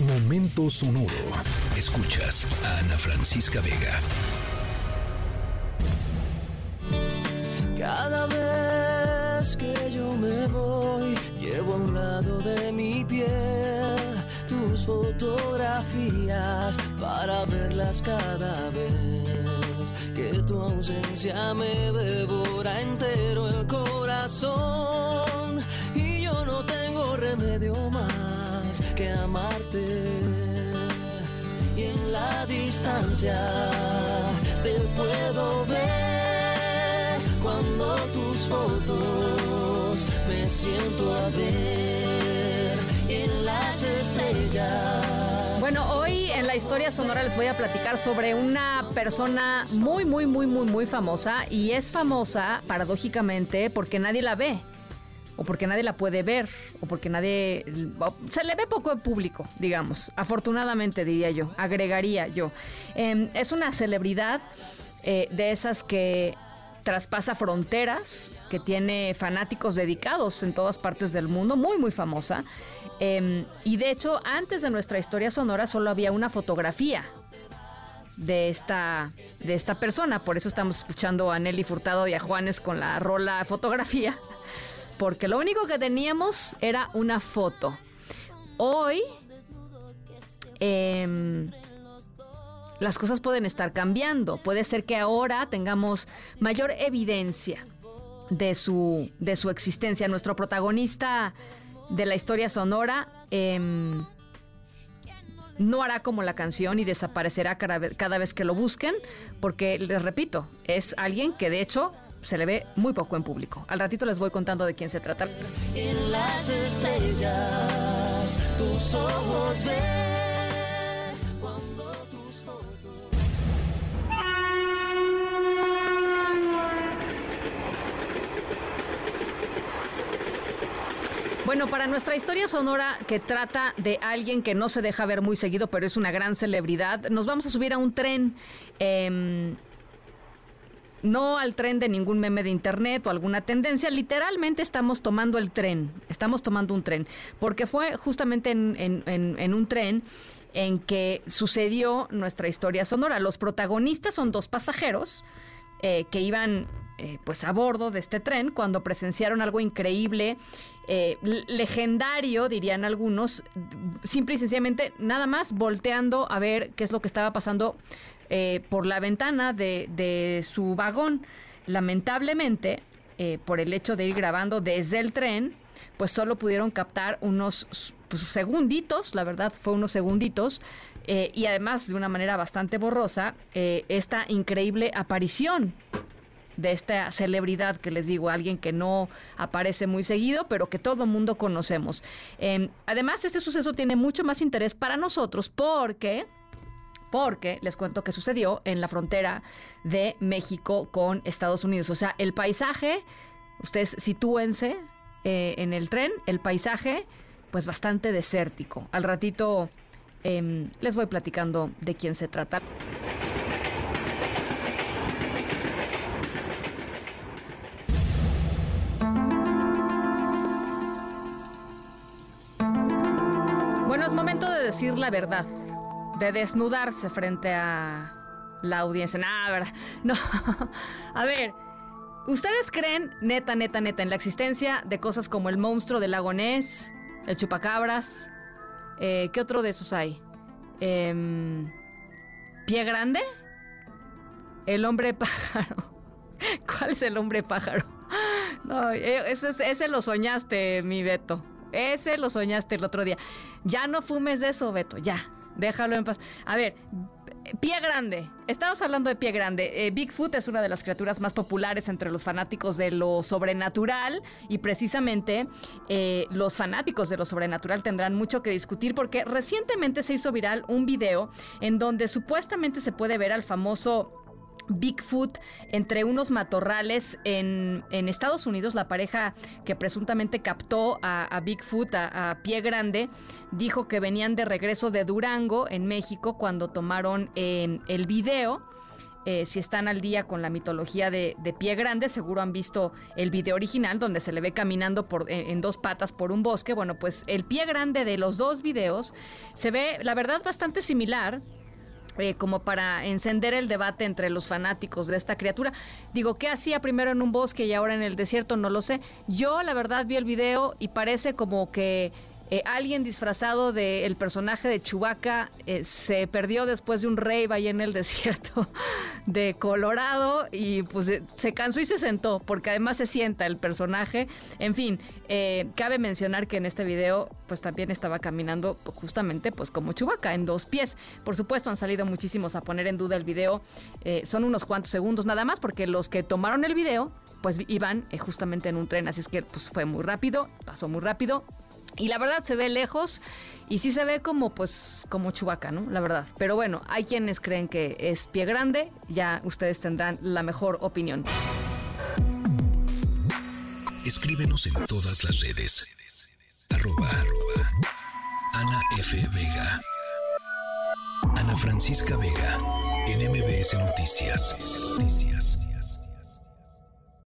Momento sonoro. Escuchas a Ana Francisca Vega. Cada vez que yo me voy, llevo a un lado de mi piel tus fotografías para verlas cada vez que tu ausencia me devora entero el corazón que amarte. Y en la distancia te puedo ver. Cuando tus fotos me siento a ver. En las estrellas. Bueno, hoy en la historia sonora les voy a platicar sobre una persona muy, muy, muy, muy, muy famosa. Y es famosa paradójicamente porque nadie la ve o porque nadie la puede ver, o porque nadie... Se le ve poco en público, digamos, afortunadamente diría yo, agregaría yo. Em, es una celebridad eh, de esas que traspasa fronteras, que tiene fanáticos dedicados en todas partes del mundo, muy, muy famosa. Em, y de hecho, antes de nuestra historia sonora solo había una fotografía de esta, de esta persona. Por eso estamos escuchando a Nelly Furtado y a Juanes con la rola fotografía porque lo único que teníamos era una foto. Hoy em, las cosas pueden estar cambiando. Puede ser que ahora tengamos mayor evidencia de su, de su existencia. Nuestro protagonista de la historia sonora em, no hará como la canción y desaparecerá cada vez que lo busquen, porque les repito, es alguien que de hecho se le ve muy poco en público. Al ratito les voy contando de quién se trata. En las estrellas, tus ojos Bueno, para nuestra historia sonora que trata de alguien que no se deja ver muy seguido, pero es una gran celebridad, nos vamos a subir a un tren. Eh, no al tren de ningún meme de internet o alguna tendencia, literalmente estamos tomando el tren, estamos tomando un tren, porque fue justamente en, un tren en que sucedió nuestra historia sonora. Los protagonistas son dos pasajeros eh, que iban eh, pues a bordo de este tren cuando presenciaron algo increíble, eh, legendario, dirían algunos, simple y sencillamente nada más volteando a ver qué es lo que estaba pasando eh, por la ventana de, su vagón. Lamentablemente, eh, por el hecho de ir grabando desde el tren, pues solo pudieron captar unos pues, segunditos, la verdad fue unos segunditos, eh, y además de una manera bastante borrosa, esta increíble aparición de esta celebridad que les digo, alguien que no aparece muy seguido, pero que todo mundo conocemos. Em, además, este suceso tiene mucho más interés para nosotros porque porque les cuento que sucedió en la frontera de México con Estados Unidos. O sea, el paisaje, ustedes sitúense eh, en el tren, el paisaje, pues bastante desértico. Al ratito em, les voy platicando de quién se trata. Decir la verdad de desnudarse frente a la audiencia. Nada, ¿verdad? No. a ver, ¿ustedes creen, neta, neta, neta, en la existencia de cosas como el monstruo del lago Ness, el chupacabras? Eh, ¿Qué otro de esos hay? Em, ¿Pie grande? El hombre pájaro. ¿Cuál es el hombre pájaro? No, eh, ese, ese lo soñaste, mi Beto. Ese lo soñaste el otro día. Ya no fumes de eso, Beto, ya. Déjalo en paz. A ver, Pie Grande. Estamos hablando de Pie Grande. Eh, Bigfoot es una de las criaturas más populares entre los fanáticos de lo sobrenatural y precisamente eh, los fanáticos de lo sobrenatural tendrán mucho que discutir porque recientemente se hizo viral un video en donde supuestamente se puede ver al famoso Bigfoot entre unos matorrales en, Estados Unidos. La pareja que presuntamente captó a, Bigfoot a, pie grande dijo que venían de regreso de Durango, en México, cuando tomaron em, el video. eh, si están al día con la mitología de, Pie Grande, seguro han visto el video original donde se le ve caminando por, en, dos patas por un bosque. Bueno, pues el Pie Grande de los dos videos se ve, la verdad, bastante similar. Eh, como para encender el debate entre los fanáticos de esta criatura. Digo, ¿qué hacía primero en un bosque y ahora en el desierto? No lo sé. Yo, la verdad, vi el video y parece como que eh, alguien disfrazado del personaje de Chewbacca eh, se perdió después de un rave ahí en el desierto de Colorado y pues eh, se cansó y se sentó porque además se sienta el personaje. En fin, cabe mencionar que en este video pues también estaba caminando justamente pues como Chewbacca en dos pies. Por supuesto han salido muchísimos a poner en duda el video. son unos cuantos segundos nada más porque los que tomaron el video pues iban justamente en un tren, así es que pues fue muy rápido, pasó muy rápido, y la verdad se ve lejos y sí se ve como pues como chubaca, ¿no? La verdad. Pero bueno, hay quienes creen que es pie grande, ya ustedes tendrán la mejor opinión. Escríbenos en todas las redes. Arroba, Ana F. Vega. Ana Francisca Vega. En MBS Noticias. Noticias.